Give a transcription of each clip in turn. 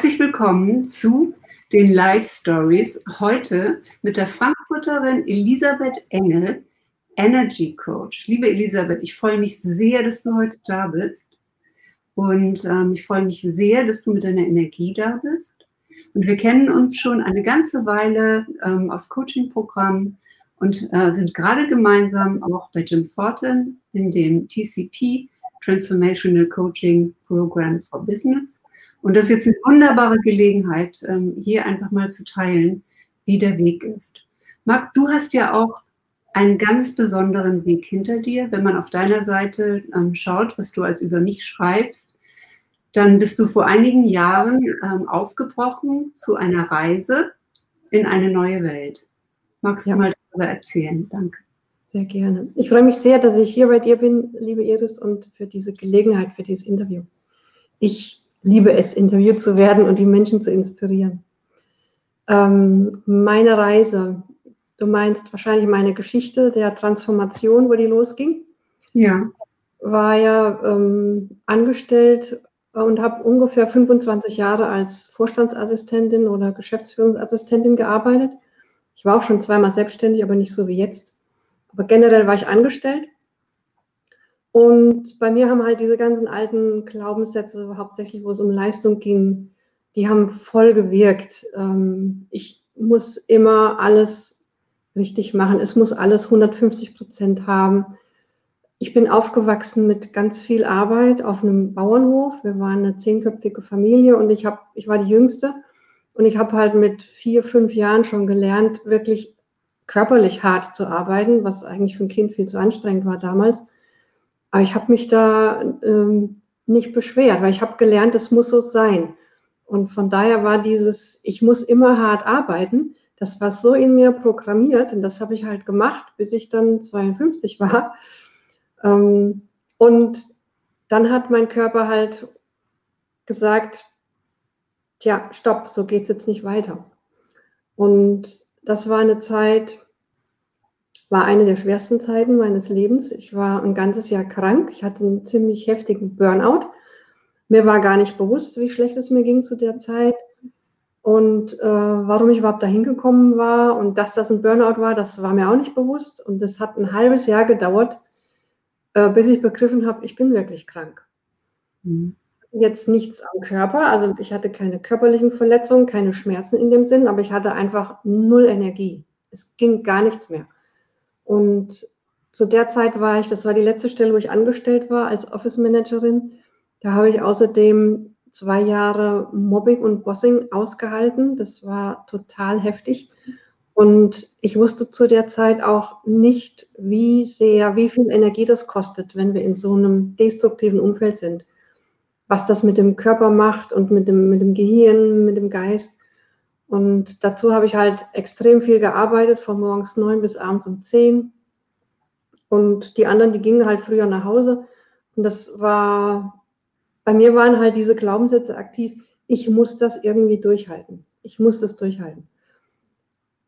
Herzlich willkommen zu den Live Stories. Heute mit der Frankfurterin Elisabeth Engel, Energy Coach. Liebe Elisabeth, ich freue mich sehr, dass du heute da bist. Und ähm, ich freue mich sehr, dass du mit deiner Energie da bist. Und wir kennen uns schon eine ganze Weile ähm, aus Coaching-Programmen und äh, sind gerade gemeinsam auch bei Jim Fortin in dem TCP Transformational Coaching Program for Business. Und das ist jetzt eine wunderbare Gelegenheit, ähm, hier einfach mal zu teilen, wie der Weg ist. Marc, du hast ja auch einen ganz besonderen Weg hinter dir. Wenn man auf deiner Seite ähm, schaut, was du als über mich schreibst, dann bist du vor einigen Jahren ähm, aufgebrochen zu einer Reise in eine neue Welt. Magst du ja. mal darüber erzählen? Danke. Sehr gerne. Ich freue mich sehr, dass ich hier bei dir bin, liebe Iris, und für diese Gelegenheit, für dieses Interview. Ich liebe es, interviewt zu werden und die Menschen zu inspirieren. Ähm, meine Reise, du meinst wahrscheinlich meine Geschichte der Transformation, wo die losging. Ja. War ja ähm, angestellt und habe ungefähr 25 Jahre als Vorstandsassistentin oder Geschäftsführungsassistentin gearbeitet. Ich war auch schon zweimal selbstständig, aber nicht so wie jetzt. Aber generell war ich angestellt. Und bei mir haben halt diese ganzen alten Glaubenssätze, hauptsächlich wo es um Leistung ging, die haben voll gewirkt. Ähm, ich muss immer alles richtig machen. Es muss alles 150 Prozent haben. Ich bin aufgewachsen mit ganz viel Arbeit auf einem Bauernhof. Wir waren eine zehnköpfige Familie und ich, hab, ich war die Jüngste. Und ich habe halt mit vier, fünf Jahren schon gelernt, wirklich körperlich hart zu arbeiten, was eigentlich für ein Kind viel zu anstrengend war damals. Aber ich habe mich da ähm, nicht beschwert, weil ich habe gelernt, es muss so sein. Und von daher war dieses, ich muss immer hart arbeiten, das war so in mir programmiert und das habe ich halt gemacht, bis ich dann 52 war. Ähm, und dann hat mein Körper halt gesagt, tja, stopp, so geht es jetzt nicht weiter. Und das war eine Zeit, war eine der schwersten Zeiten meines Lebens. Ich war ein ganzes Jahr krank. Ich hatte einen ziemlich heftigen Burnout. Mir war gar nicht bewusst, wie schlecht es mir ging zu der Zeit und äh, warum ich überhaupt dahin gekommen war und dass das ein Burnout war, das war mir auch nicht bewusst. Und es hat ein halbes Jahr gedauert, äh, bis ich begriffen habe, ich bin wirklich krank. Mhm jetzt nichts am Körper. Also ich hatte keine körperlichen Verletzungen, keine Schmerzen in dem Sinn, aber ich hatte einfach null Energie. Es ging gar nichts mehr. Und zu der Zeit war ich, das war die letzte Stelle, wo ich angestellt war als Office Managerin. Da habe ich außerdem zwei Jahre Mobbing und Bossing ausgehalten. Das war total heftig. Und ich wusste zu der Zeit auch nicht, wie sehr, wie viel Energie das kostet, wenn wir in so einem destruktiven Umfeld sind was das mit dem Körper macht und mit dem, mit dem Gehirn, mit dem Geist. Und dazu habe ich halt extrem viel gearbeitet, von morgens neun bis abends um zehn. Und die anderen, die gingen halt früher nach Hause. Und das war, bei mir waren halt diese Glaubenssätze aktiv, ich muss das irgendwie durchhalten. Ich muss das durchhalten.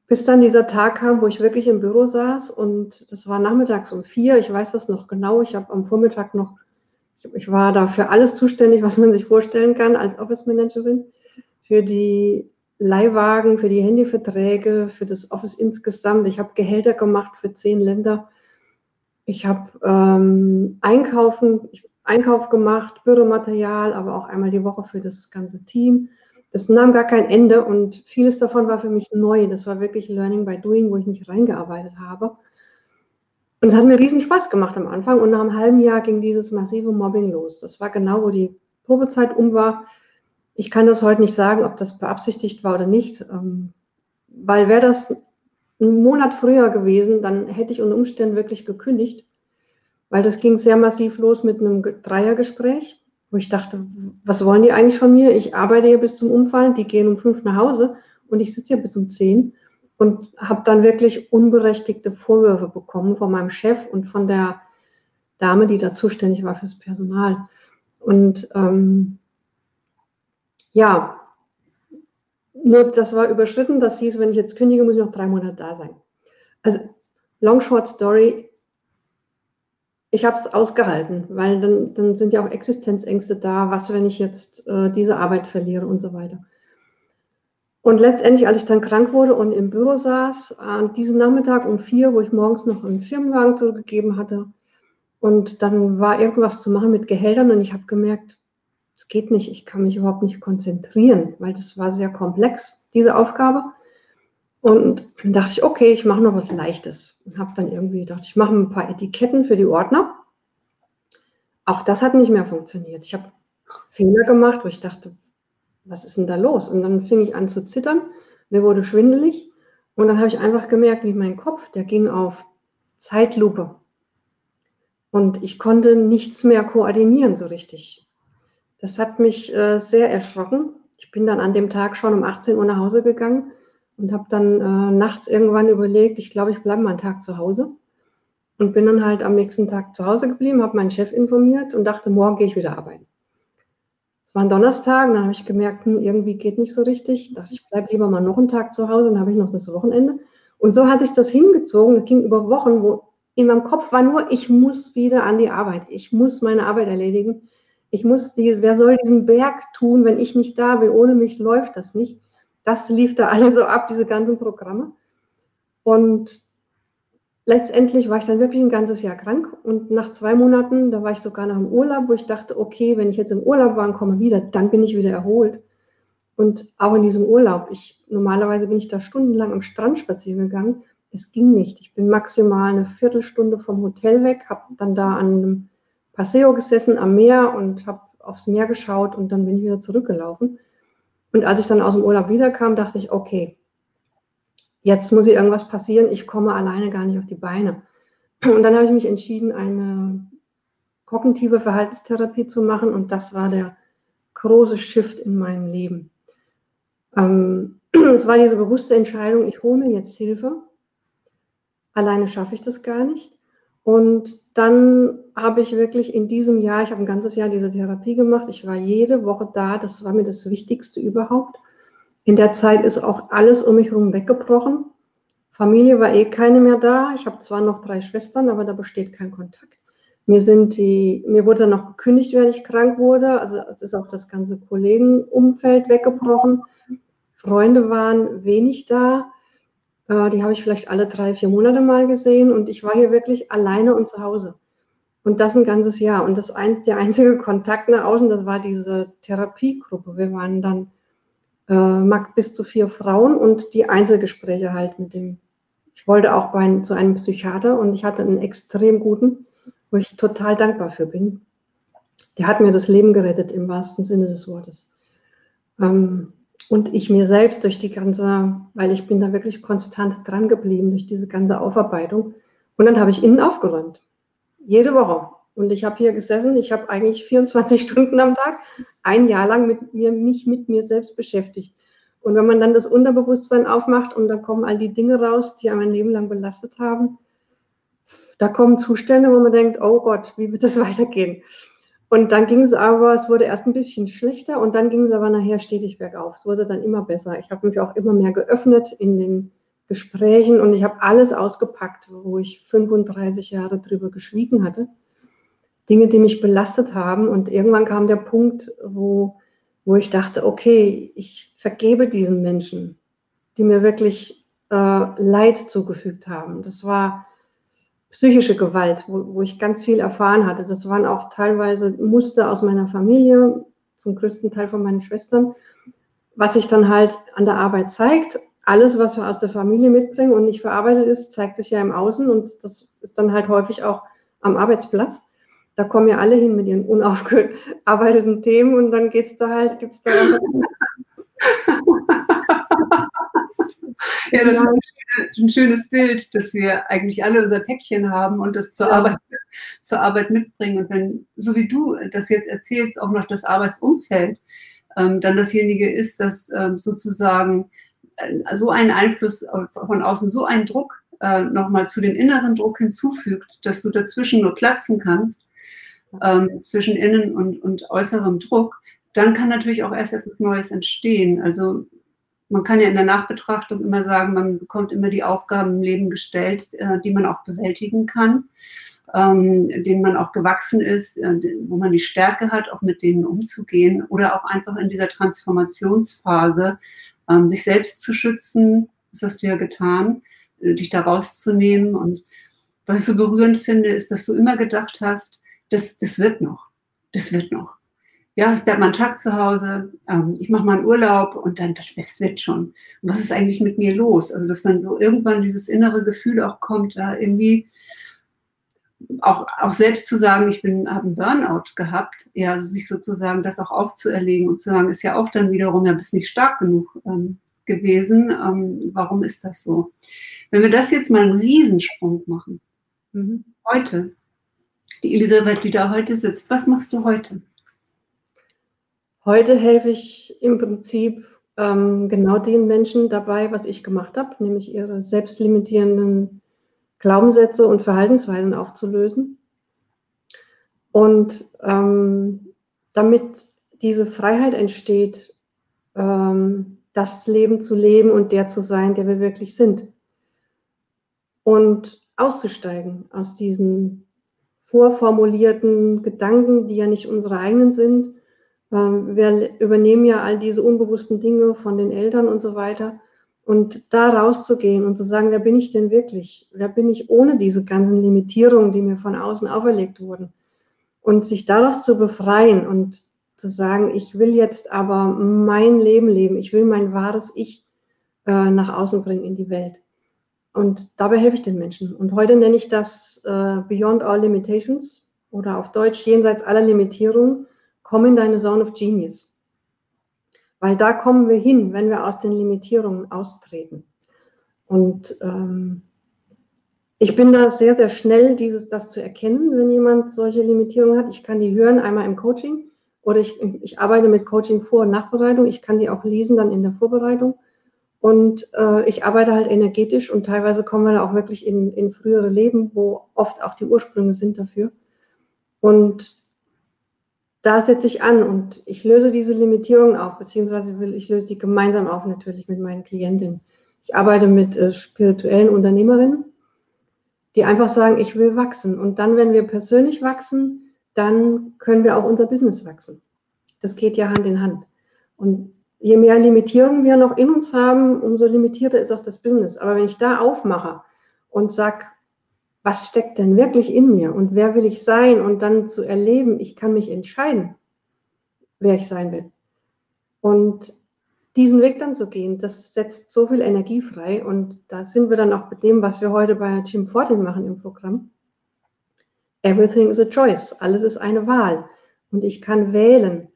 Bis dann dieser Tag kam, wo ich wirklich im Büro saß und das war nachmittags um vier. Ich weiß das noch genau. Ich habe am Vormittag noch ich war da für alles zuständig, was man sich vorstellen kann als Office Managerin. Für die Leihwagen, für die Handyverträge, für das Office insgesamt. Ich habe Gehälter gemacht für zehn Länder. Ich habe ähm, Einkaufen, Einkauf gemacht, Büromaterial, aber auch einmal die Woche für das ganze Team. Das nahm gar kein Ende und vieles davon war für mich neu. Das war wirklich Learning by Doing, wo ich mich reingearbeitet habe. Und es hat mir riesen Spaß gemacht am Anfang und nach einem halben Jahr ging dieses massive Mobbing los. Das war genau, wo die Probezeit um war. Ich kann das heute nicht sagen, ob das beabsichtigt war oder nicht, ähm, weil wäre das einen Monat früher gewesen, dann hätte ich unter Umständen wirklich gekündigt, weil das ging sehr massiv los mit einem Dreiergespräch, wo ich dachte, was wollen die eigentlich von mir? Ich arbeite hier bis zum Umfallen, die gehen um fünf nach Hause und ich sitze hier bis um zehn und habe dann wirklich unberechtigte Vorwürfe bekommen von meinem Chef und von der Dame, die da zuständig war fürs Personal. Und ähm, ja, nur das war überschritten. Das hieß, wenn ich jetzt kündige, muss ich noch drei Monate da sein. Also, long short story, ich habe es ausgehalten, weil dann, dann sind ja auch Existenzängste da, was, wenn ich jetzt äh, diese Arbeit verliere und so weiter. Und letztendlich, als ich dann krank wurde und im Büro saß, an diesem Nachmittag um vier, wo ich morgens noch einen Firmenwagen zurückgegeben hatte, und dann war irgendwas zu machen mit Gehältern und ich habe gemerkt, es geht nicht, ich kann mich überhaupt nicht konzentrieren, weil das war sehr komplex, diese Aufgabe. Und dann dachte ich, okay, ich mache noch was Leichtes. Und habe dann irgendwie gedacht, ich mache ein paar Etiketten für die Ordner. Auch das hat nicht mehr funktioniert. Ich habe Fehler gemacht, wo ich dachte, was ist denn da los? Und dann fing ich an zu zittern, mir wurde schwindelig und dann habe ich einfach gemerkt, wie mein Kopf, der ging auf Zeitlupe. Und ich konnte nichts mehr koordinieren so richtig. Das hat mich äh, sehr erschrocken. Ich bin dann an dem Tag schon um 18 Uhr nach Hause gegangen und habe dann äh, nachts irgendwann überlegt, ich glaube, ich bleibe mal einen Tag zu Hause. Und bin dann halt am nächsten Tag zu Hause geblieben, habe meinen Chef informiert und dachte, morgen gehe ich wieder arbeiten. Es war ein Donnerstag, dann habe ich gemerkt, hm, irgendwie geht nicht so richtig. Ich dachte, ich bleibe lieber mal noch einen Tag zu Hause, dann habe ich noch das Wochenende. Und so hat sich das hingezogen. Das ging über Wochen, wo in meinem Kopf war nur, ich muss wieder an die Arbeit. Ich muss meine Arbeit erledigen. Ich muss die, wer soll diesen Berg tun, wenn ich nicht da bin? Ohne mich läuft das nicht das lief da alle so ab, diese ganzen Programme. Und letztendlich war ich dann wirklich ein ganzes Jahr krank und nach zwei Monaten, da war ich sogar noch im Urlaub, wo ich dachte, okay, wenn ich jetzt im Urlaub war und komme wieder, dann bin ich wieder erholt. Und auch in diesem Urlaub, ich, normalerweise bin ich da stundenlang am Strand spazieren gegangen. Es ging nicht. Ich bin maximal eine Viertelstunde vom Hotel weg, habe dann da an einem Paseo gesessen am Meer und habe aufs Meer geschaut und dann bin ich wieder zurückgelaufen. Und als ich dann aus dem Urlaub wiederkam, dachte ich, okay, jetzt muss hier irgendwas passieren, ich komme alleine gar nicht auf die Beine. Und dann habe ich mich entschieden, eine kognitive Verhaltenstherapie zu machen und das war der große Shift in meinem Leben. Ähm, es war diese bewusste Entscheidung, ich hole mir jetzt Hilfe. Alleine schaffe ich das gar nicht. Und dann habe ich wirklich in diesem Jahr, ich habe ein ganzes Jahr diese Therapie gemacht, ich war jede Woche da, das war mir das Wichtigste überhaupt. In der Zeit ist auch alles um mich herum weggebrochen. Familie war eh keine mehr da. Ich habe zwar noch drei Schwestern, aber da besteht kein Kontakt. Mir sind die, mir wurde dann noch gekündigt, wenn ich krank wurde. Also es ist auch das ganze Kollegenumfeld weggebrochen. Freunde waren wenig da. Äh, die habe ich vielleicht alle drei, vier Monate mal gesehen und ich war hier wirklich alleine und zu Hause. Und das ein ganzes Jahr. Und das ein, der einzige Kontakt nach außen, das war diese Therapiegruppe. Wir waren dann äh, bis zu vier Frauen und die Einzelgespräche halt mit dem. Ich wollte auch bei, zu einem Psychiater und ich hatte einen extrem guten, wo ich total dankbar für bin. Der hat mir das Leben gerettet im wahrsten Sinne des Wortes. Ähm, und ich mir selbst durch die ganze, weil ich bin da wirklich konstant dran geblieben, durch diese ganze Aufarbeitung. Und dann habe ich innen aufgeräumt. Jede Woche. Und ich habe hier gesessen, ich habe eigentlich 24 Stunden am Tag, ein Jahr lang mit mir, mich mit mir selbst beschäftigt. Und wenn man dann das Unterbewusstsein aufmacht und da kommen all die Dinge raus, die einem ein Leben lang belastet haben, da kommen Zustände, wo man denkt, oh Gott, wie wird das weitergehen? Und dann ging es aber, es wurde erst ein bisschen schlechter und dann ging es aber nachher stetig bergauf. Es wurde dann immer besser. Ich habe mich auch immer mehr geöffnet in den Gesprächen und ich habe alles ausgepackt, wo ich 35 Jahre drüber geschwiegen hatte. Dinge, die mich belastet haben. Und irgendwann kam der Punkt, wo, wo ich dachte, okay, ich vergebe diesen Menschen, die mir wirklich äh, Leid zugefügt haben. Das war psychische Gewalt, wo, wo ich ganz viel erfahren hatte. Das waren auch teilweise Muster aus meiner Familie, zum größten Teil von meinen Schwestern, was sich dann halt an der Arbeit zeigt. Alles, was wir aus der Familie mitbringen und nicht verarbeitet ist, zeigt sich ja im Außen und das ist dann halt häufig auch am Arbeitsplatz. Da kommen ja alle hin mit ihren unaufgearbeiteten Themen und dann geht's da halt, gibt's da Ja, das ist ein schönes Bild, dass wir eigentlich alle unser Päckchen haben und das zur, ja. Arbeit, zur Arbeit mitbringen. Und wenn, so wie du das jetzt erzählst, auch noch das Arbeitsumfeld ähm, dann dasjenige ist, dass ähm, sozusagen äh, so ein Einfluss von außen, so ein Druck äh, nochmal zu dem inneren Druck hinzufügt, dass du dazwischen nur platzen kannst, ähm, zwischen innen und, und äußerem Druck, dann kann natürlich auch erst etwas Neues entstehen. Also man kann ja in der Nachbetrachtung immer sagen, man bekommt immer die Aufgaben im Leben gestellt, äh, die man auch bewältigen kann. ähm, denen man auch gewachsen ist, äh, wo man die Stärke hat, auch mit denen umzugehen oder auch einfach in dieser Transformationsphase ähm, sich selbst zu schützen. Das hast du ja getan, äh, dich da rauszunehmen. Und was ich so berührend finde, ist, dass du immer gedacht hast, das, das wird noch, das wird noch. Ja, ich bleibe mal einen Tag zu Hause, ähm, ich mache mal einen Urlaub und dann, das, das wird schon. Und was ist eigentlich mit mir los? Also, dass dann so irgendwann dieses innere Gefühl auch kommt, da irgendwie auch, auch selbst zu sagen, ich bin, habe einen Burnout gehabt, ja, also sich sozusagen das auch aufzuerlegen und zu sagen, ist ja auch dann wiederum, ja, bist nicht stark genug ähm, gewesen. Ähm, warum ist das so? Wenn wir das jetzt mal einen Riesensprung machen, mhm. heute, die Elisabeth, die da heute sitzt, was machst du heute? Heute helfe ich im Prinzip ähm, genau den Menschen dabei, was ich gemacht habe, nämlich ihre selbstlimitierenden Glaubenssätze und Verhaltensweisen aufzulösen. Und ähm, damit diese Freiheit entsteht, ähm, das Leben zu leben und der zu sein, der wir wirklich sind. Und auszusteigen aus diesen vorformulierten Gedanken, die ja nicht unsere eigenen sind. Ähm, wir übernehmen ja all diese unbewussten Dinge von den Eltern und so weiter und da rauszugehen und zu sagen, wer bin ich denn wirklich? Wer bin ich ohne diese ganzen Limitierungen, die mir von außen auferlegt wurden? Und sich daraus zu befreien und zu sagen, ich will jetzt aber mein Leben leben, ich will mein wahres Ich äh, nach außen bringen in die Welt. Und dabei helfe ich den Menschen. Und heute nenne ich das äh, Beyond All Limitations oder auf Deutsch jenseits aller Limitierungen, komm in deine Zone of Genius. Weil da kommen wir hin, wenn wir aus den Limitierungen austreten. Und ähm, ich bin da sehr, sehr schnell, dieses, das zu erkennen, wenn jemand solche Limitierungen hat. Ich kann die hören, einmal im Coaching oder ich, ich arbeite mit Coaching Vor- und Nachbereitung. Ich kann die auch lesen dann in der Vorbereitung. Und äh, ich arbeite halt energetisch und teilweise kommen wir da auch wirklich in, in frühere Leben, wo oft auch die Ursprünge sind dafür. Und da setze ich an und ich löse diese Limitierungen auf, beziehungsweise will, ich löse sie gemeinsam auf natürlich mit meinen Klientinnen. Ich arbeite mit äh, spirituellen Unternehmerinnen, die einfach sagen, ich will wachsen. Und dann, wenn wir persönlich wachsen, dann können wir auch unser Business wachsen. Das geht ja Hand in Hand. Und je mehr Limitierungen wir noch in uns haben, umso limitierter ist auch das Business. Aber wenn ich da aufmache und sage, was steckt denn wirklich in mir und wer will ich sein und dann zu erleben, ich kann mich entscheiden, wer ich sein will. Und diesen Weg dann zu gehen, das setzt so viel Energie frei und da sind wir dann auch bei dem, was wir heute bei Team 14 machen im Programm. Everything is a choice, alles ist eine Wahl und ich kann wählen.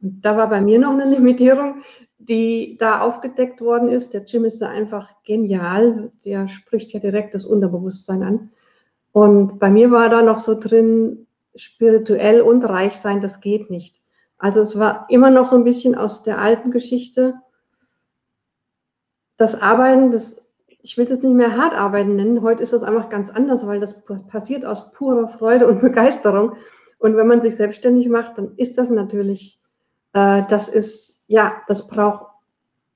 Und da war bei mir noch eine Limitierung, die da aufgedeckt worden ist. Der Jim ist da einfach genial, der spricht ja direkt das Unterbewusstsein an. Und bei mir war da noch so drin, spirituell und reich sein, das geht nicht. Also es war immer noch so ein bisschen aus der alten Geschichte. Das Arbeiten, das, ich will es nicht mehr hart arbeiten nennen, heute ist das einfach ganz anders, weil das passiert aus purer Freude und Begeisterung. Und wenn man sich selbstständig macht, dann ist das natürlich, äh, das ist, ja, das braucht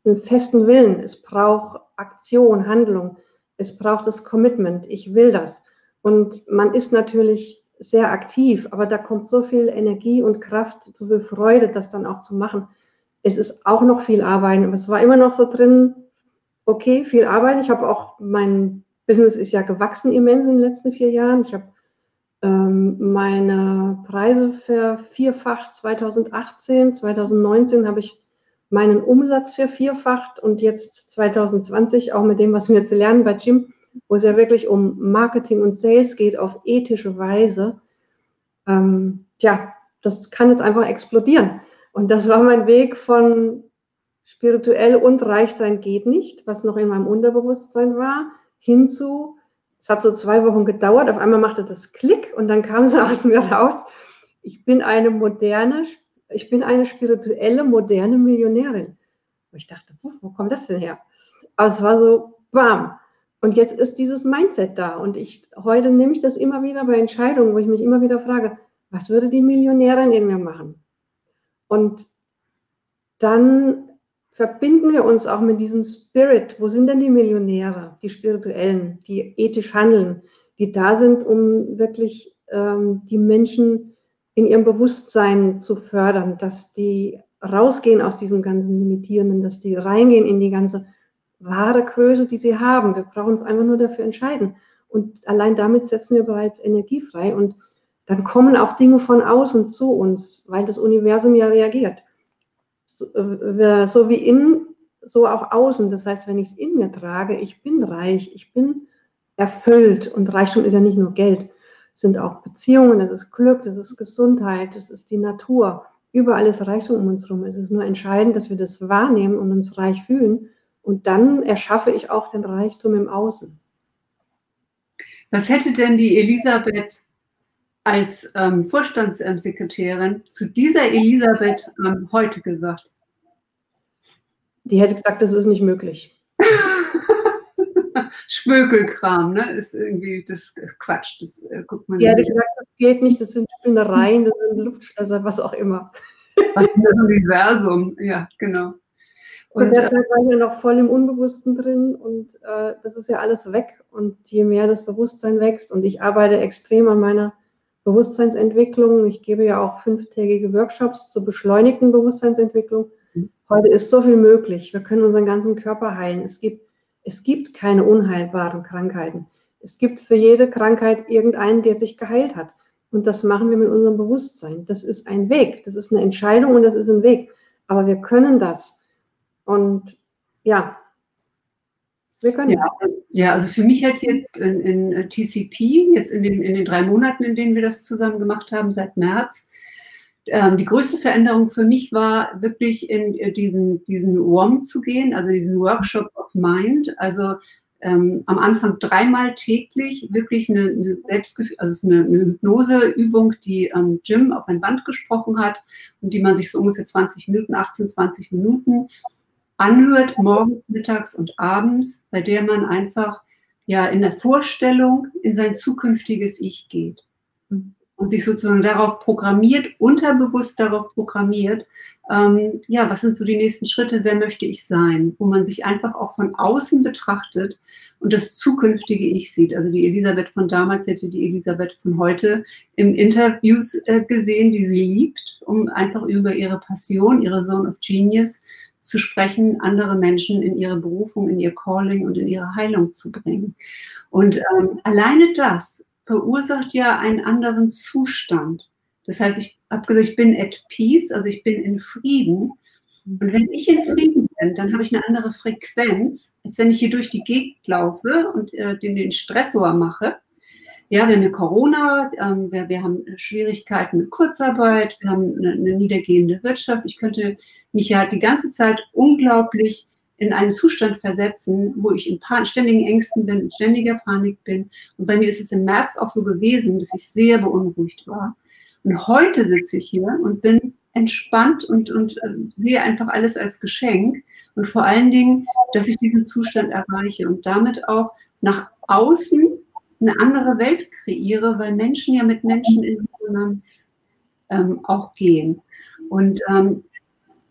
einen festen Willen, es braucht Aktion, Handlung, es braucht das Commitment, ich will das. Und man ist natürlich sehr aktiv, aber da kommt so viel Energie und Kraft, so viel Freude, das dann auch zu machen. Es ist auch noch viel Arbeit, aber es war immer noch so drin, okay, viel Arbeit. Ich habe auch, mein Business ist ja gewachsen immens in den letzten vier Jahren. Ich habe ähm, meine Preise vervierfacht 2018, 2019 habe ich meinen Umsatz vervierfacht und jetzt 2020 auch mit dem, was wir jetzt lernen bei Jim, wo es ja wirklich um Marketing und Sales geht auf ethische Weise, ähm, tja, das kann jetzt einfach explodieren. Und das war mein Weg von spirituell und reich sein geht nicht, was noch in meinem Unterbewusstsein war, hinzu, es hat so zwei Wochen gedauert, auf einmal machte das Klick und dann kam es aus mir raus, ich bin eine moderne, ich bin eine spirituelle, moderne Millionärin. Und ich dachte, wo kommt das denn her? Aber es war so, bam, und jetzt ist dieses Mindset da. Und ich, heute nehme ich das immer wieder bei Entscheidungen, wo ich mich immer wieder frage, was würde die Millionärin in mir machen? Und dann verbinden wir uns auch mit diesem Spirit. Wo sind denn die Millionäre, die Spirituellen, die ethisch handeln, die da sind, um wirklich ähm, die Menschen in ihrem Bewusstsein zu fördern, dass die rausgehen aus diesem ganzen Limitierenden, dass die reingehen in die ganze wahre Größe, die sie haben. Wir brauchen uns einfach nur dafür entscheiden. Und allein damit setzen wir bereits Energie frei. Und dann kommen auch Dinge von außen zu uns, weil das Universum ja reagiert. So, äh, so wie innen, so auch außen. Das heißt, wenn ich es in mir trage, ich bin reich, ich bin erfüllt. Und Reichtum ist ja nicht nur Geld, es sind auch Beziehungen, das ist Glück, das ist Gesundheit, das ist die Natur. Überall ist Reichtum um uns herum. Es ist nur entscheidend, dass wir das wahrnehmen und uns reich fühlen. Und dann erschaffe ich auch den Reichtum im Außen. Was hätte denn die Elisabeth als ähm, Vorstandssekretärin zu dieser Elisabeth ähm, heute gesagt? Die hätte gesagt, das ist nicht möglich. Spökelkram, ne? Ist irgendwie das ist Quatsch. Das äh, guckt man. Die hätte gesagt, das geht nicht, das sind Spinnereien, das sind Luftschlösser, was auch immer. Was ist das Universum? Ja, genau. Und, und derzeit war ich ja noch voll im Unbewussten drin und äh, das ist ja alles weg. Und je mehr das Bewusstsein wächst und ich arbeite extrem an meiner Bewusstseinsentwicklung. Ich gebe ja auch fünftägige Workshops zur beschleunigten Bewusstseinsentwicklung. Mhm. Heute ist so viel möglich. Wir können unseren ganzen Körper heilen. Es gibt, es gibt keine unheilbaren Krankheiten. Es gibt für jede Krankheit irgendeinen, der sich geheilt hat. Und das machen wir mit unserem Bewusstsein. Das ist ein Weg. Das ist eine Entscheidung und das ist ein Weg. Aber wir können das. Und ja, wir können. Ja, ja, also für mich hat jetzt in, in TCP, jetzt in den, in den drei Monaten, in denen wir das zusammen gemacht haben, seit März, ähm, die größte Veränderung für mich war wirklich in äh, diesen, diesen WOM zu gehen, also diesen Workshop of Mind. Also ähm, am Anfang dreimal täglich wirklich eine, eine Selbstgefühl, also eine, eine Hypnoseübung, die ähm, Jim auf ein Band gesprochen hat und die man sich so ungefähr 20 Minuten, 18, 20 Minuten anhört, morgens, mittags und abends, bei der man einfach ja in der Vorstellung in sein zukünftiges Ich geht und sich sozusagen darauf programmiert, unterbewusst darauf programmiert, ähm, ja, was sind so die nächsten Schritte, wer möchte ich sein, wo man sich einfach auch von außen betrachtet und das zukünftige Ich sieht. Also die Elisabeth von damals hätte die Elisabeth von heute im Interviews äh, gesehen, die sie liebt, um einfach über ihre Passion, ihre Zone of Genius zu sprechen, andere Menschen in ihre Berufung, in ihr Calling und in ihre Heilung zu bringen. Und ähm, alleine das verursacht ja einen anderen Zustand. Das heißt, ich habe ich bin at peace, also ich bin in Frieden. Und wenn ich in Frieden bin, dann habe ich eine andere Frequenz, als wenn ich hier durch die Gegend laufe und äh, den, den Stressor mache ja, wir haben Corona, ähm, wir, wir, haben Schwierigkeiten mit Kurzarbeit, wir haben eine, eine, niedergehende Wirtschaft. Ich könnte mich ja die ganze Zeit unglaublich in einen Zustand versetzen, wo ich in ständigen Ängsten bin, in ständiger Panik bin. Und bei mir ist es im März auch so gewesen, dass ich sehr beunruhigt war. Und heute sitze ich hier und bin entspannt und, und äh, sehe einfach alles als Geschenk und vor allen Dingen, dass ich diesen Zustand erreiche und damit auch nach außen eine andere Welt kreiere, weil Menschen ja mit Menschen in Resonanz ähm, auch gehen. Und ähm,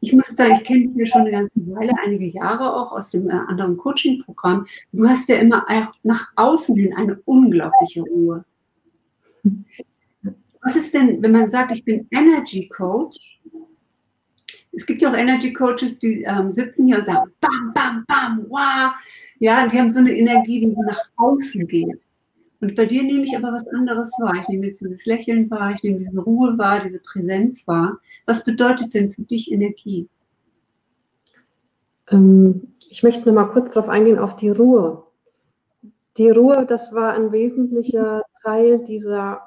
ich muss sagen, ich kenne dich ja schon eine ganze Weile, einige Jahre auch aus dem äh, anderen Coaching-Programm. Du hast ja immer auch nach außen hin eine unglaubliche Ruhe. Was ist denn, wenn man sagt, ich bin Energy Coach? Es gibt ja auch Energy Coaches, die ähm, sitzen hier und sagen, bam, bam, bam, wow. Ja, die haben so eine Energie, die nach außen geht. Und bei dir nehme ich aber was anderes wahr. Ich nehme jetzt dieses Lächeln wahr, ich nehme diese Ruhe wahr, diese Präsenz wahr. Was bedeutet denn für dich Energie? Ähm, ich möchte noch mal kurz darauf eingehen, auf die Ruhe. Die Ruhe, das war ein wesentlicher Teil dieser,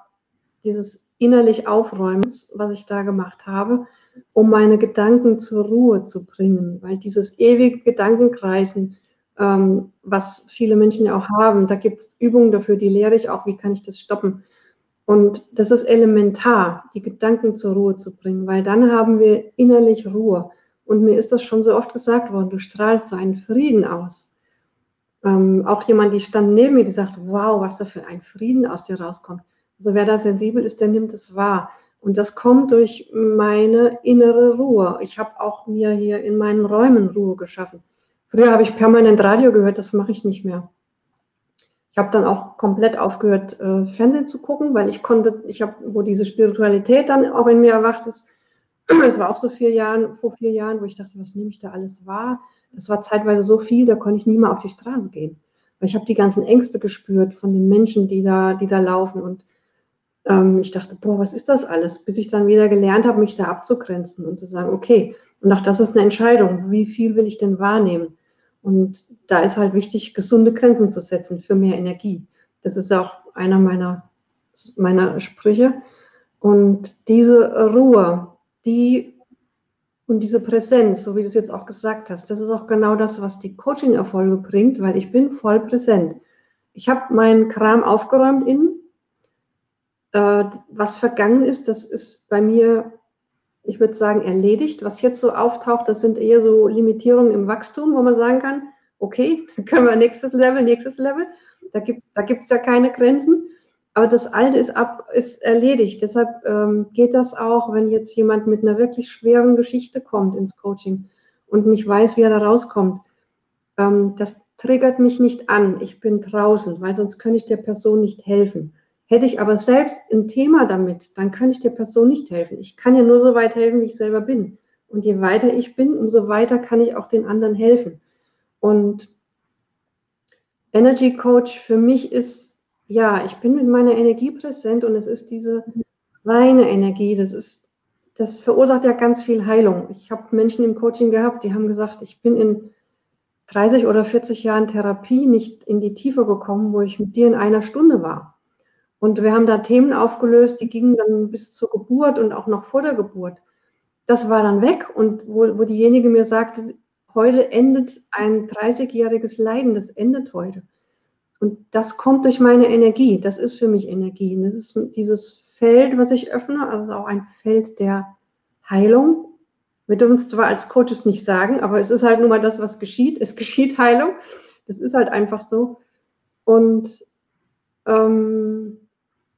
dieses innerlich Aufräumens, was ich da gemacht habe, um meine Gedanken zur Ruhe zu bringen. Weil dieses ewige Gedankenkreisen, ähm, was viele Menschen ja auch haben. Da gibt es Übungen dafür, die lehre ich auch, wie kann ich das stoppen. Und das ist elementar, die Gedanken zur Ruhe zu bringen, weil dann haben wir innerlich Ruhe. Und mir ist das schon so oft gesagt worden, du strahlst so einen Frieden aus. Ähm, auch jemand, die stand neben mir, die sagt, wow, was da für ein Frieden aus dir rauskommt. Also wer da sensibel ist, der nimmt es wahr. Und das kommt durch meine innere Ruhe. Ich habe auch mir hier in meinen Räumen Ruhe geschaffen. Früher habe ich permanent Radio gehört, das mache ich nicht mehr. Ich habe dann auch komplett aufgehört, äh, Fernsehen zu gucken, weil ich konnte, ich habe, wo diese Spiritualität dann auch in mir erwacht ist, es war auch so vier Jahren, vor vier Jahren, wo ich dachte, was nehme ich da alles wahr? Das war zeitweise so viel, da konnte ich nie mehr auf die Straße gehen. Weil ich habe die ganzen Ängste gespürt von den Menschen, die da, die da laufen. Und ähm, ich dachte, boah, was ist das alles? Bis ich dann wieder gelernt habe, mich da abzugrenzen und zu sagen, okay, und auch das ist eine Entscheidung, wie viel will ich denn wahrnehmen? Und da ist halt wichtig, gesunde Grenzen zu setzen für mehr Energie. Das ist auch einer meiner, meiner Sprüche. Und diese Ruhe, die und diese Präsenz, so wie du es jetzt auch gesagt hast, das ist auch genau das, was die Coaching-Erfolge bringt, weil ich bin voll präsent. Ich habe meinen Kram aufgeräumt innen. Äh, was vergangen ist, das ist bei mir, ich würde sagen, erledigt. Was jetzt so auftaucht, das sind eher so Limitierungen im Wachstum, wo man sagen kann, okay, dann können wir nächstes Level, nächstes Level. Da gibt es da ja keine Grenzen. Aber das Alte ist, ab, ist erledigt. Deshalb ähm, geht das auch, wenn jetzt jemand mit einer wirklich schweren Geschichte kommt ins Coaching und nicht weiß, wie er da rauskommt. Ähm, das triggert mich nicht an. Ich bin draußen, weil sonst könnte ich der Person nicht helfen. Hätte ich aber selbst ein Thema damit, dann könnte ich der Person nicht helfen. Ich kann ja nur so weit helfen, wie ich selber bin. Und je weiter ich bin, umso weiter kann ich auch den anderen helfen. Und Energy Coach für mich ist ja, ich bin mit meiner Energie präsent und es ist diese reine Energie. Das ist, das verursacht ja ganz viel Heilung. Ich habe Menschen im Coaching gehabt, die haben gesagt, ich bin in 30 oder 40 Jahren Therapie nicht in die Tiefe gekommen, wo ich mit dir in einer Stunde war. Und wir haben da Themen aufgelöst, die gingen dann bis zur Geburt und auch noch vor der Geburt. Das war dann weg und wo, wo diejenige mir sagte, heute endet ein 30-jähriges Leiden, das endet heute. Und das kommt durch meine Energie. Das ist für mich Energie. Und das ist dieses Feld, was ich öffne, also auch ein Feld der Heilung. Wir dürfen es zwar als Coaches nicht sagen, aber es ist halt nun mal das, was geschieht. Es geschieht Heilung. Das ist halt einfach so. Und ähm,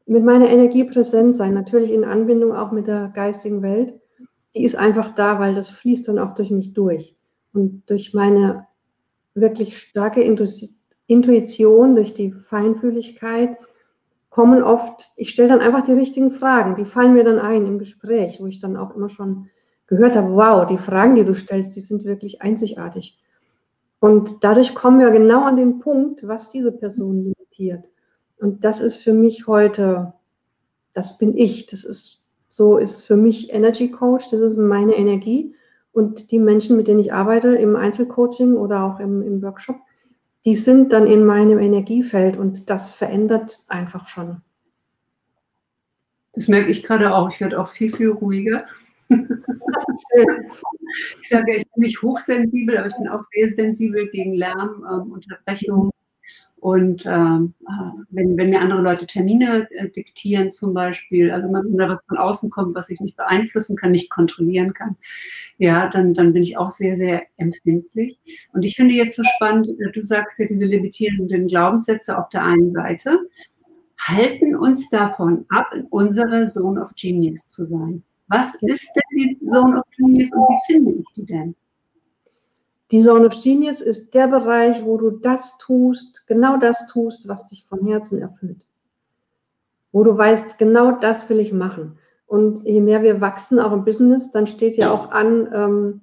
mit meiner Energie präsent sein, natürlich in Anbindung auch mit der geistigen Welt, die ist einfach da, weil das fließt dann auch durch mich durch. Und durch meine wirklich starke Intuition durch die Feinfühligkeit kommen oft, ich stelle dann einfach die richtigen Fragen, die fallen mir dann ein im Gespräch, wo ich dann auch immer schon gehört habe, wow, die Fragen, die du stellst, die sind wirklich einzigartig. Und dadurch kommen wir genau an den Punkt, was diese Person limitiert. Und das ist für mich heute, das bin ich, das ist, so ist für mich Energy Coach, das ist meine Energie. Und die Menschen, mit denen ich arbeite im Einzelcoaching oder auch im, im Workshop, die sind dann in meinem Energiefeld und das verändert einfach schon. Das merke ich gerade auch. Ich werde auch viel, viel ruhiger. ich sage, ich bin nicht hochsensibel, aber ich bin auch sehr sensibel gegen Lärm, ähm, Unterbrechung, und ähm, äh, wenn, wenn mir andere Leute Termine äh, diktieren zum Beispiel, also wenn da was von außen kommt, was ich nicht beeinflussen kann, nicht kontrollieren kann, ja, dann, dann bin ich auch sehr, sehr empfindlich. Und ich finde jetzt so spannend, äh, du sagst ja diese limitierenden Glaubenssätze auf der einen Seite, halten uns davon ab, in unserer Zone of Genius zu sein. Was ist denn die Zone of Genius und wie finde ich die denn? Die Zone of Genius ist der Bereich, wo du das tust, genau das tust, was dich von Herzen erfüllt. Wo du weißt, genau das will ich machen. Und je mehr wir wachsen, auch im Business, dann steht ja auch an, ähm,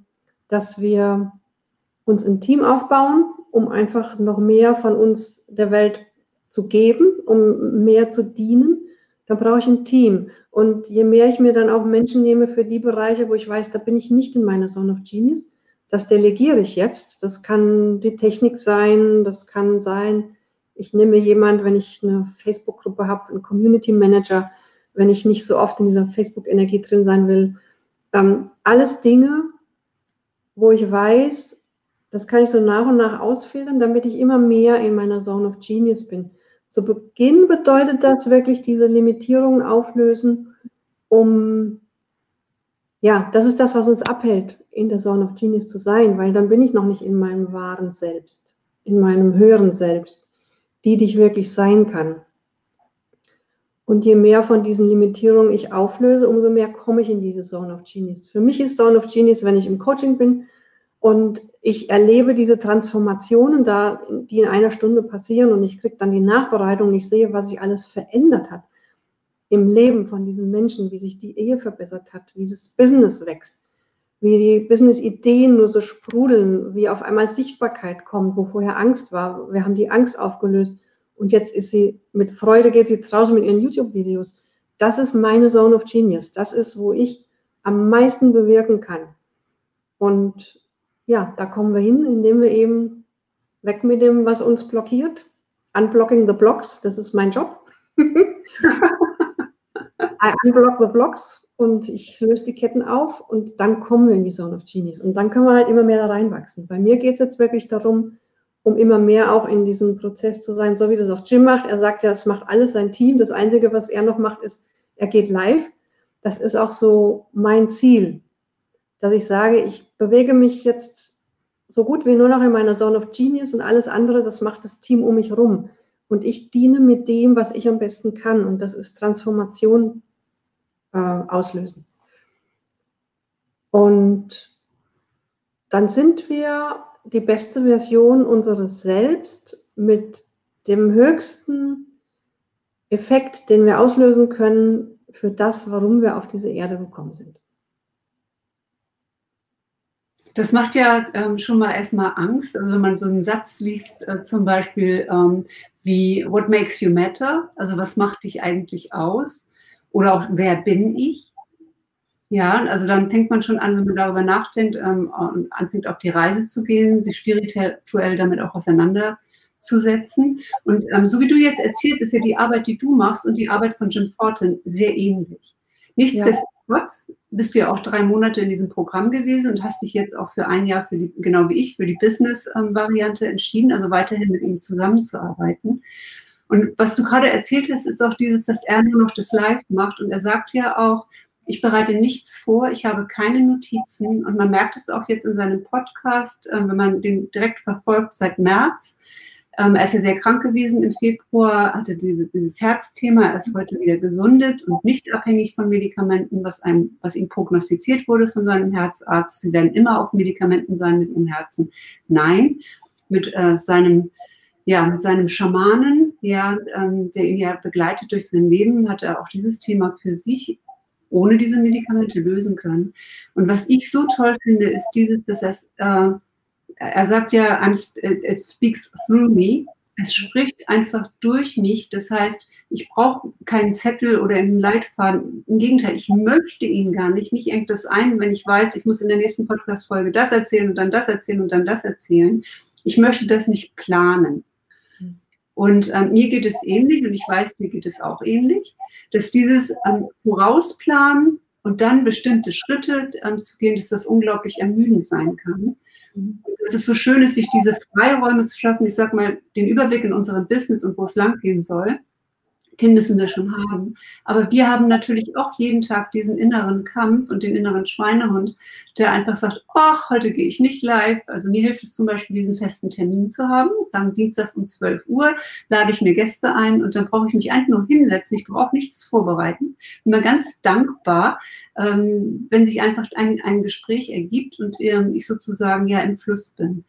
dass wir uns ein Team aufbauen, um einfach noch mehr von uns der Welt zu geben, um mehr zu dienen. Dann brauche ich ein Team. Und je mehr ich mir dann auch Menschen nehme für die Bereiche, wo ich weiß, da bin ich nicht in meiner Zone of Genius, das delegiere ich jetzt. Das kann die Technik sein, das kann sein, ich nehme jemand, wenn ich eine Facebook-Gruppe habe, einen Community Manager, wenn ich nicht so oft in dieser Facebook-Energie drin sein will. Ähm, alles Dinge, wo ich weiß, das kann ich so nach und nach ausfiltern, damit ich immer mehr in meiner Zone of Genius bin. Zu Beginn bedeutet das wirklich diese Limitierungen auflösen, um, ja, das ist das, was uns abhält, in der Zone of Genius zu sein, weil dann bin ich noch nicht in meinem wahren Selbst, in meinem höheren Selbst, die dich wirklich sein kann. Und je mehr von diesen Limitierungen ich auflöse, umso mehr komme ich in diese Zone of Genius. Für mich ist Zone of Genius, wenn ich im Coaching bin und ich erlebe diese Transformationen da, die in einer Stunde passieren und ich kriege dann die Nachbereitung und ich sehe, was sich alles verändert hat im Leben von diesen Menschen, wie sich die Ehe verbessert hat, wie das Business wächst, wie die Business-Ideen nur so sprudeln, wie auf einmal Sichtbarkeit kommt, wo vorher Angst war. Wir haben die Angst aufgelöst und jetzt ist sie mit Freude, geht sie draußen mit ihren YouTube-Videos. Das ist meine Zone of Genius. Das ist, wo ich am meisten bewirken kann. Und ja, da kommen wir hin, indem wir eben weg mit dem, was uns blockiert. Unblocking the blocks, das ist mein Job. I unblock the blocks und ich löse die Ketten auf und dann kommen wir in die Zone of Genius. Und dann können wir halt immer mehr da reinwachsen. Bei mir geht es jetzt wirklich darum, um immer mehr auch in diesem Prozess zu sein, so wie das auch Jim macht. Er sagt ja, es macht alles sein Team. Das Einzige, was er noch macht, ist, er geht live. Das ist auch so mein Ziel, dass ich sage, ich bewege mich jetzt so gut wie nur noch in meiner Zone of Genius und alles andere, das macht das Team um mich herum. Und ich diene mit dem, was ich am besten kann. Und das ist Transformation äh, auslösen. Und dann sind wir die beste Version unseres Selbst mit dem höchsten Effekt, den wir auslösen können für das, warum wir auf diese Erde gekommen sind. Das macht ja ähm, schon mal erstmal Angst. Also wenn man so einen Satz liest, äh, zum Beispiel ähm, wie What makes you matter? Also was macht dich eigentlich aus? Oder auch wer bin ich? Ja, also dann fängt man schon an, wenn man darüber nachdenkt ähm, und anfängt auf die Reise zu gehen, sich spirituell damit auch auseinanderzusetzen. Und ähm, so wie du jetzt erzählst, ist ja die Arbeit, die du machst und die Arbeit von Jim Fortin sehr ähnlich. Nichtsdestotrotz Nichtsdestotrotz bist du ja auch drei Monate in diesem Programm gewesen und hast dich jetzt auch für ein Jahr, für die, genau wie ich, für die Business-Variante entschieden, also weiterhin mit ihm zusammenzuarbeiten. Und was du gerade erzählt hast, ist auch dieses, dass er nur noch das Live macht. Und er sagt ja auch, ich bereite nichts vor, ich habe keine Notizen. Und man merkt es auch jetzt in seinem Podcast, äh, wenn man den direkt verfolgt seit März, ähm, er ist ja sehr krank gewesen im Februar, hatte diese, dieses Herzthema, er ist heute wieder gesundet und nicht abhängig von Medikamenten, was, einem, was ihm prognostiziert wurde von seinem Herzarzt. Sie werden immer auf Medikamenten sein mit ihrem Herzen. Nein, mit äh, seinem ja, mit seinem Schamanen, ja, ähm, der ihn ja begleitet durch sein Leben, hat er auch dieses Thema für sich ohne diese Medikamente lösen können. Und was ich so toll finde, ist dieses, dass er äh, er sagt ja, it speaks through me. Es spricht einfach durch mich. Das heißt, ich brauche keinen Zettel oder einen Leitfaden. Im Gegenteil, ich möchte ihn gar nicht. Mich engt das ein, wenn ich weiß, ich muss in der nächsten Podcast-Folge das erzählen und dann das erzählen und dann das erzählen. Ich möchte das nicht planen. Und ähm, mir geht es ähnlich und ich weiß, dir geht es auch ähnlich, dass dieses ähm, Vorausplanen und dann bestimmte Schritte ähm, zu gehen, dass das unglaublich ermüdend sein kann. Dass es so schön ist, sich diese Freiräume zu schaffen, ich sag mal, den Überblick in unserem Business und wo es lang gehen soll den müssen wir schon haben. Aber wir haben natürlich auch jeden Tag diesen inneren Kampf und den inneren Schweinehund, der einfach sagt, ach, heute gehe ich nicht live. Also mir hilft es zum Beispiel, diesen festen Termin zu haben. Sagen Dienstags um 12 Uhr lade ich mir Gäste ein und dann brauche ich mich einfach nur hinsetzen. Ich brauche nichts vorbereiten. Bin mir ganz dankbar, ähm, wenn sich einfach ein, ein Gespräch ergibt und ähm, ich sozusagen ja im Fluss bin.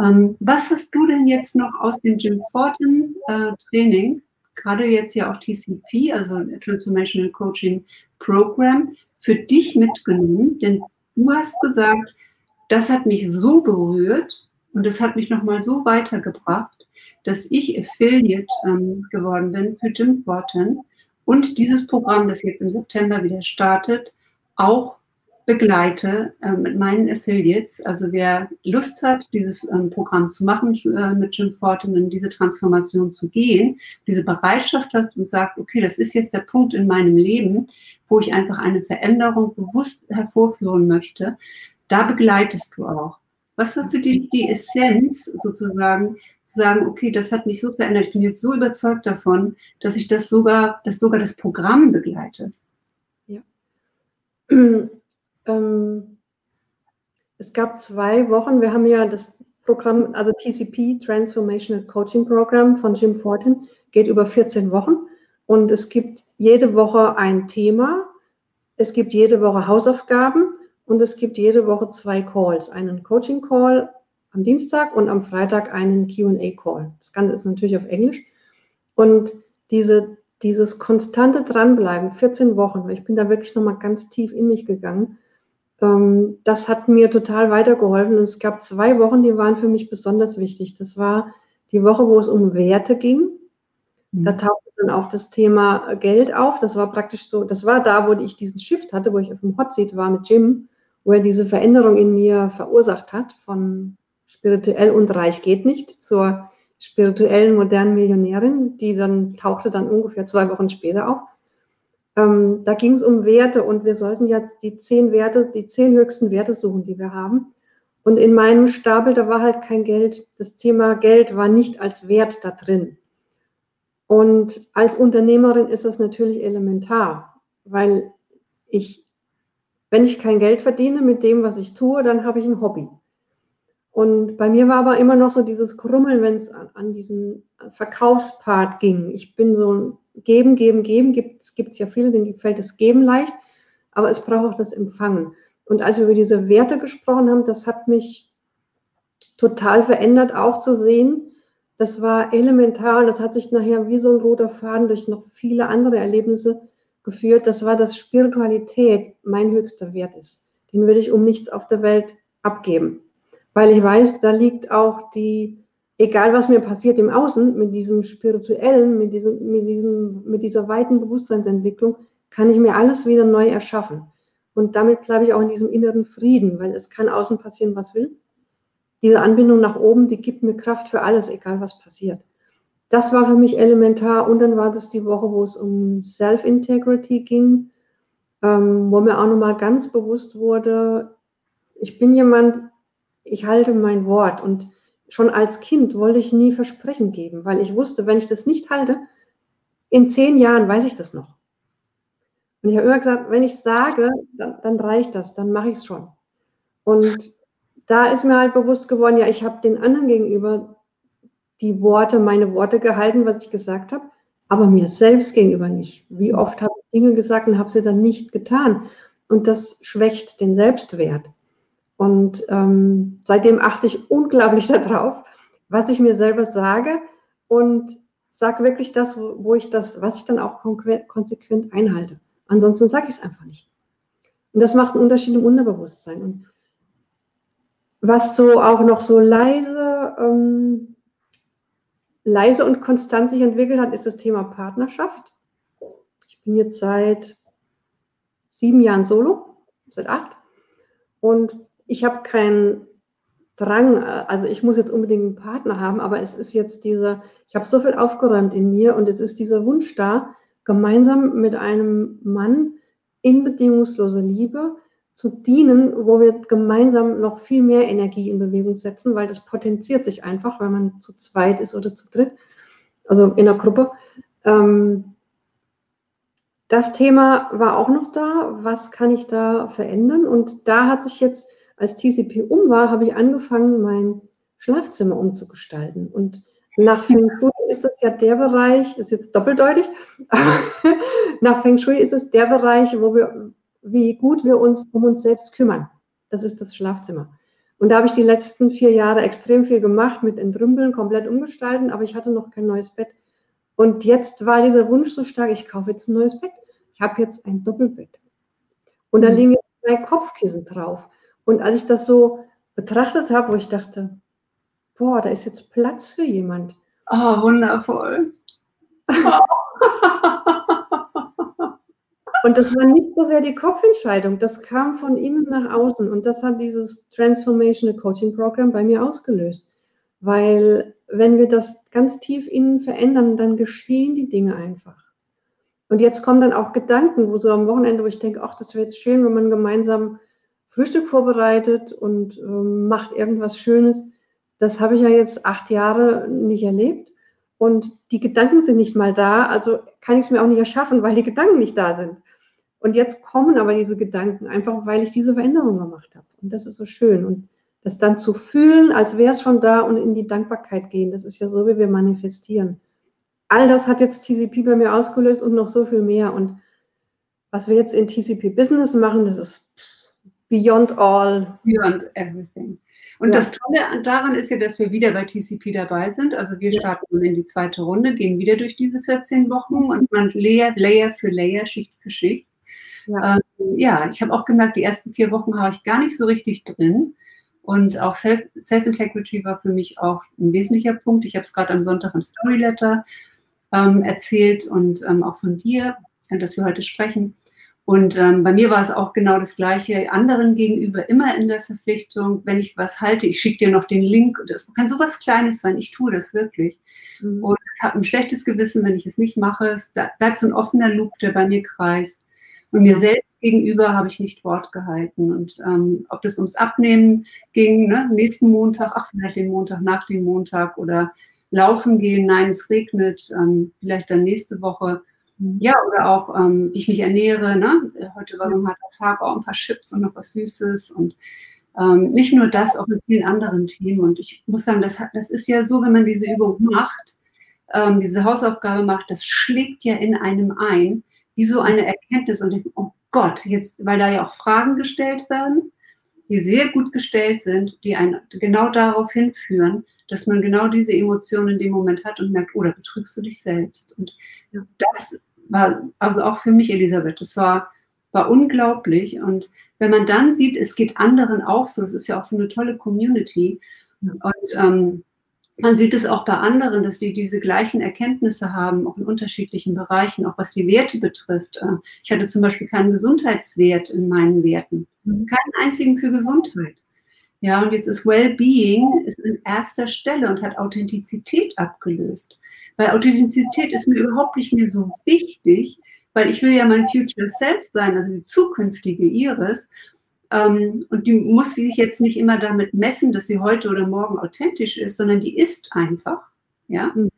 Ähm, was hast du denn jetzt noch aus dem Jim Fortin äh, Training gerade jetzt ja auch TCP, also Transformational Coaching Program, für dich mitgenommen, denn du hast gesagt, das hat mich so berührt und das hat mich nochmal so weitergebracht, dass ich Affiliate ähm, geworden bin für Jim Fortin und dieses Programm, das jetzt im September wieder startet, auch begleite äh, mit meinen Affiliates. Also wer Lust hat, dieses ähm, Programm zu machen äh, mit Jim Fortin, in diese Transformation zu gehen, diese Bereitschaft hat und sagt, okay, das ist jetzt der Punkt in meinem Leben, wo ich einfach eine Veränderung bewusst hervorführen möchte, da begleitest du auch. Was war für dich die Essenz sozusagen, zu sagen, okay, das hat mich so verändert, ich bin jetzt so überzeugt davon, dass ich das sogar, dass sogar das Programm begleite? Ja. Ähm, es gab zwei Wochen, wir haben ja das Programm, also TCP, Transformational Coaching Program von Jim Fortin, geht über 14 Wochen. Und es gibt jede Woche ein Thema, es gibt jede Woche Hausaufgaben. Und es gibt jede Woche zwei Calls, einen Coaching Call am Dienstag und am Freitag einen QA-Call. Das Ganze ist natürlich auf Englisch. Und diese, dieses konstante Dranbleiben, 14 Wochen, ich bin da wirklich nochmal ganz tief in mich gegangen, ähm, das hat mir total weitergeholfen. Und es gab zwei Wochen, die waren für mich besonders wichtig. Das war die Woche, wo es um Werte ging. Da mhm. tauchte dann auch das Thema Geld auf. Das war praktisch so, das war da, wo ich diesen Shift hatte, wo ich auf dem Hot Seat war mit Jim, wo er diese Veränderung in mir verursacht hat, von spirituell und reich geht nicht zur spirituellen modernen Millionärin, die dann tauchte dann ungefähr zwei Wochen später auf. Ähm, da ging es um Werte und wir sollten jetzt die zehn Werte, die zehn höchsten Werte suchen, die wir haben. Und in meinem Stapel, da war halt kein Geld. Das Thema Geld war nicht als Wert da drin. Und als Unternehmerin ist das natürlich elementar, weil ich, wenn ich kein Geld verdiene mit dem, was ich tue, dann habe ich ein Hobby. Und bei mir war aber immer noch so dieses Krummeln, wenn es an, an, diesen Verkaufspart ging. Ich bin so ein Geben, Geben, Geben. Gibt es ja viele, denen gefällt das Geben leicht, aber es braucht auch das Empfangen. Und als wir über diese Werte gesprochen haben, das hat mich total verändert, auch zu sehen. Das war elementar und das hat sich nachher wie so ein roter Faden durch noch viele andere Erlebnisse geführt. Das war, dass Spiritualität mein höchster Wert ist. Den würde ich um nichts auf der Welt abgeben weil ich weiß, da liegt auch die, egal was mir passiert im Außen, mit diesem spirituellen, mit, diesem, mit, diesem, mit dieser weiten Bewusstseinsentwicklung, kann ich mir alles wieder neu erschaffen. Und damit bleibe ich auch in diesem inneren Frieden, weil es kann außen passieren, was will. Diese Anbindung nach oben, die gibt mir Kraft für alles, egal was passiert. Das war für mich elementar. Und dann war das die Woche, wo es um Self-Integrity ging, ähm, wo mir auch nochmal ganz bewusst wurde, ich bin jemand, ich halte mein Wort. Und schon als Kind wollte ich nie Versprechen geben, weil ich wusste, wenn ich das nicht halte, in zehn Jahren weiß ich das noch. Und ich habe immer gesagt, wenn ich sage, dann, dann reicht das, dann mache ich es schon. Und da ist mir halt bewusst geworden, ja, ich habe den anderen gegenüber die Worte, meine Worte gehalten, was ich gesagt habe, aber mir selbst gegenüber nicht. Wie oft habe ich Dinge gesagt und habe sie dann nicht getan. Und das schwächt den Selbstwert. Und ähm, seitdem achte ich unglaublich darauf, was ich mir selber sage und sage wirklich das, wo, ich das, was ich dann auch konsequent einhalte. Ansonsten sage ich es einfach nicht. Und das macht einen Unterschied im Unterbewusstsein. Und was so auch noch so leise, ähm, leise und konstant sich entwickelt hat, ist das Thema Partnerschaft. Ich bin jetzt seit sieben Jahren solo, seit acht. Und ich habe keinen Drang, also ich muss jetzt unbedingt einen Partner haben, aber es ist jetzt dieser, ich habe so viel aufgeräumt in mir und es ist dieser Wunsch da, gemeinsam mit einem Mann in bedingungslose Liebe zu dienen, wo wir gemeinsam noch viel mehr Energie in Bewegung setzen, weil das potenziert sich einfach, wenn man zu zweit ist oder zu dritt, also in einer Gruppe. Ähm, das Thema war auch noch da. Was kann ich da verändern? Und da hat sich jetzt als TCP um war, habe ich angefangen, mein Schlafzimmer umzugestalten. Und nach Feng Shui ist es ja der Bereich, ist jetzt doppeldeutig, aber nach Feng Shui ist es der Bereich, wo wir, wie gut wir uns um uns selbst kümmern. Das ist das Schlafzimmer. Und da habe ich die letzten vier Jahre extrem viel gemacht mit Entrümpeln, komplett umgestalten, aber ich hatte noch kein neues Bett. Und jetzt war dieser Wunsch so stark, ich kaufe jetzt ein neues Bett. Ich habe jetzt ein Doppelbett. Und da mhm. liegen jetzt zwei Kopfkissen drauf. Und als ich das so betrachtet habe, wo ich dachte, boah, da ist jetzt Platz für jemand. Oh, wundervoll. und das war nicht so sehr die Kopfentscheidung, das kam von innen nach außen. Und das hat dieses Transformational Coaching Program bei mir ausgelöst. Weil wenn wir das ganz tief innen verändern, dann geschehen die Dinge einfach. Und jetzt kommen dann auch Gedanken, wo so am Wochenende, wo ich denke, ach, das wäre jetzt schön, wenn man gemeinsam Frühstück vorbereitet und ähm, macht irgendwas Schönes. Das habe ich ja jetzt acht Jahre nicht erlebt. Und die Gedanken sind nicht mal da, also kann ich es mir auch nicht erschaffen, weil die Gedanken nicht da sind. Und jetzt kommen aber diese Gedanken, einfach weil ich diese Veränderung gemacht habe. Und das ist so schön. Und das dann zu fühlen, als wäre es schon da und in die Dankbarkeit gehen, das ist ja so, wie wir manifestieren. All das hat jetzt TCP bei mir ausgelöst und noch so viel mehr. Und was wir jetzt in TCP Business machen, das ist beyond all. Beyond everything. Und ja. das Tolle daran ist ja, dass wir wieder bei TCP dabei sind. Also wir starten nun in die zweite Runde, gehen wieder durch diese 14 Wochen und man Layer, Layer für Layer, Schicht für Schicht. Ja, ähm, ja ich habe auch gemerkt, die ersten vier Wochen habe ich gar nicht so richtig drin. Und auch Self-Integrity Self war für mich auch ein wesentlicher Punkt. Ich habe es gerade am Sonntag im Storyletter ähm, erzählt und ähm, auch von dir, dass wir heute sprechen. Und ähm, bei mir war es auch genau das Gleiche, anderen gegenüber immer in der Verpflichtung, wenn ich was halte, ich schicke dir noch den Link. Das kann so was Kleines sein, ich tue das wirklich. Mhm. Und ich habe ein schlechtes Gewissen, wenn ich es nicht mache. Es bleibt so ein offener Loop, der bei mir kreist. Und mir selbst gegenüber habe ich nicht Wort gehalten. Und ähm, ob das ums Abnehmen ging, ne, nächsten Montag, ach, vielleicht den Montag nach dem Montag oder laufen gehen, nein, es regnet, ähm, vielleicht dann nächste Woche. Ja, oder auch, ähm, wie ich mich ernähre. Ne? Heute war so ein harter Tag, auch ein paar Chips und noch was Süßes. Und ähm, nicht nur das, auch mit vielen anderen Themen. Und ich muss sagen, das, das ist ja so, wenn man diese Übung macht, ähm, diese Hausaufgabe macht, das schlägt ja in einem ein, wie so eine Erkenntnis. Und ich, oh Gott, jetzt, weil da ja auch Fragen gestellt werden, die sehr gut gestellt sind, die einen genau darauf hinführen, dass man genau diese Emotionen in dem Moment hat und merkt, oder oh, betrügst du dich selbst. Und das war also auch für mich, Elisabeth, das war, war unglaublich. Und wenn man dann sieht, es geht anderen auch so, es ist ja auch so eine tolle Community. Und ähm, man sieht es auch bei anderen, dass die diese gleichen Erkenntnisse haben, auch in unterschiedlichen Bereichen, auch was die Werte betrifft. Äh, ich hatte zum Beispiel keinen Gesundheitswert in meinen Werten, mhm. keinen einzigen für Gesundheit. Ja, und jetzt ist Wellbeing ist an erster Stelle und hat Authentizität abgelöst. Weil Authentizität ist mir überhaupt nicht mehr so wichtig, weil ich will ja mein Future Self sein, also die zukünftige Iris. Ähm, und die muss sich jetzt nicht immer damit messen, dass sie heute oder morgen authentisch ist, sondern die ist einfach. Ja, mhm.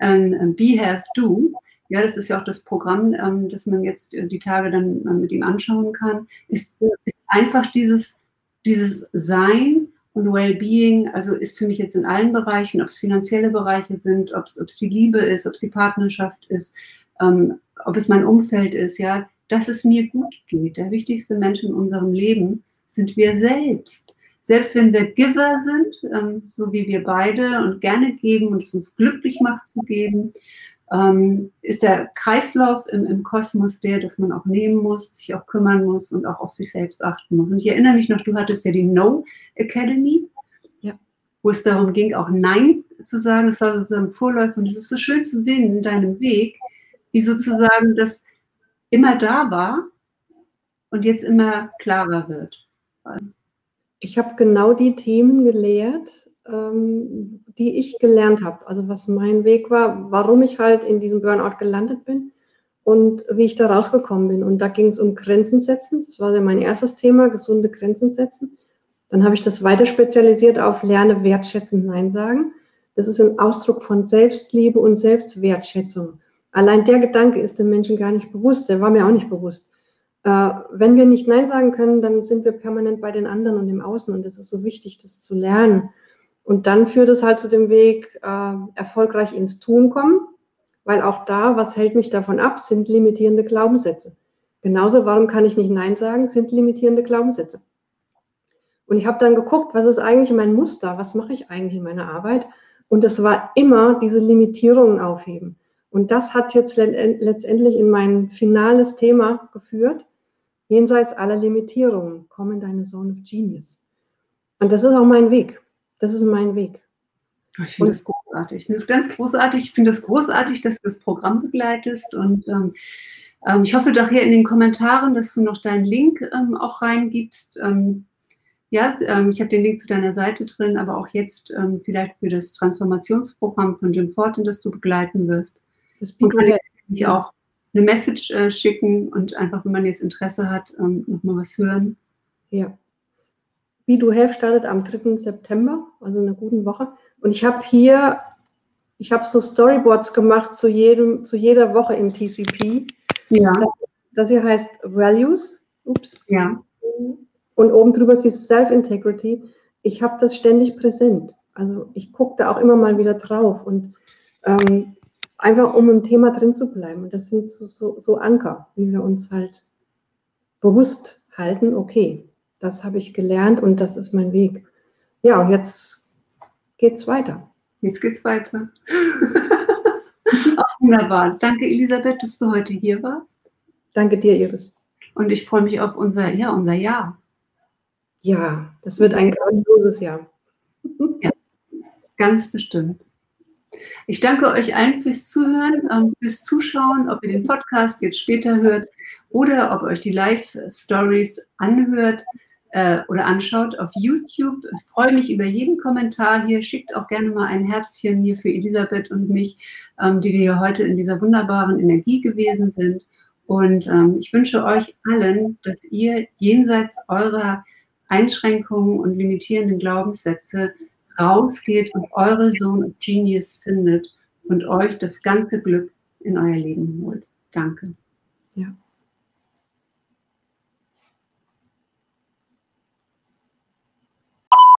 ähm, Be, Have, Do. Ja, das ist ja auch das Programm, ähm, das man jetzt die Tage dann mit ihm anschauen kann, ist, ist einfach dieses dieses Sein und Wellbeing, also ist für mich jetzt in allen Bereichen, ob es finanzielle Bereiche sind, ob es die Liebe ist, ob es die Partnerschaft ist, ähm, ob es mein Umfeld ist, ja, dass es mir gut geht. Der wichtigste Mensch in unserem Leben sind wir selbst. Selbst wenn wir Giver sind, ähm, so wie wir beide und gerne geben und es uns glücklich macht zu geben, ähm, ist der Kreislauf im, im, Kosmos der, dass man auch nehmen muss, sich auch kümmern muss und auch auf sich selbst achten muss. Und ich erinnere mich noch, du hattest ja die No Academy, ja. wo es darum ging, auch Nein zu sagen. Das war sozusagen Vorläufer und es ist so schön zu sehen in deinem Weg, wie sozusagen das immer da war und jetzt immer klarer wird. Ich habe genau die Themen gelehrt, ähm, die ich gelernt habe. Also was mein Weg war, warum ich halt in diesem Burnout gelandet bin und wie ich da rausgekommen bin. Und da ging es um Grenzen setzen. Das war ja mein erstes Thema, gesunde Grenzen setzen. Dann habe ich das weiter spezialisiert auf Lerne, wertschätzen, Nein sagen. Das ist ein Ausdruck von Selbstliebe und Selbstwertschätzung. Allein der Gedanke ist dem Menschen gar nicht bewusst, der war mir auch nicht bewusst. Äh, wenn wir nicht Nein sagen können, dann sind wir permanent bei den anderen und im Außen und es ist so wichtig, das zu lernen. Und dann führt es halt zu dem Weg, äh, erfolgreich ins Tun kommen, weil auch da, was hält mich davon ab, sind limitierende Glaubenssätze. Genauso, warum kann ich nicht Nein sagen, sind limitierende Glaubenssätze. Und ich habe dann geguckt, was ist eigentlich mein Muster, was mache ich eigentlich in meiner Arbeit? Und es war immer diese Limitierungen aufheben. Und das hat jetzt letztendlich in mein finales Thema geführt. Jenseits aller Limitierungen, komm in deine Zone of Genius. Und das ist auch mein Weg. Das ist mein Weg. Ich finde das großartig. Ich finde es ganz großartig. Ich finde es großartig, dass du das Programm begleitest. Und ähm, ähm, ich hoffe doch hier in den Kommentaren, dass du noch deinen Link ähm, auch reingibst. Ähm, ja, ähm, ich habe den Link zu deiner Seite drin, aber auch jetzt ähm, vielleicht für das Transformationsprogramm von Jim Fortin, das du begleiten wirst. Das kann ich auch eine Message äh, schicken und einfach, wenn man jetzt Interesse hat, ähm, nochmal was hören. Ja. Wie du Helf startet am 3. September, also in einer guten Woche. Und ich habe hier, ich habe so Storyboards gemacht zu, jedem, zu jeder Woche in TCP. Ja. Das, das hier heißt Values. Ups. Ja. Und oben drüber ist Self-Integrity. Ich habe das ständig präsent. Also ich gucke da auch immer mal wieder drauf und ähm, einfach um im Thema drin zu bleiben. Und das sind so, so, so Anker, wie wir uns halt bewusst halten, okay, das habe ich gelernt und das ist mein Weg. ja, und jetzt geht's weiter. Jetzt geht's weiter. Ach, wunderbar. Danke, Elisabeth, dass du heute hier warst. Danke dir, Iris. Und ich freue mich auf unser, ja, unser Jahr. Ja, das wird ein grandioses Jahr. Ja, ganz bestimmt. Ich danke euch allen fürs Zuhören, ähm, fürs Zuschauen, ob ihr den Podcast jetzt später hört oder ob ihr euch die Live-Stories anhört äh, oder anschaut auf YouTube. Ich freue mich über jeden Kommentar hier. Schickt auch gerne mal ein Herzchen hier für Elisabeth und mich, ähm, die wir hier heute in dieser wunderbaren Energie gewesen sind. Und ähm, ich wünsche euch allen, dass ihr jenseits eurer Einschränkungen und limitierenden Glaubenssätze rausgeht und eure Zone of Genius findet und euch das ganze Glück in euer Leben holt. Danke. Ja.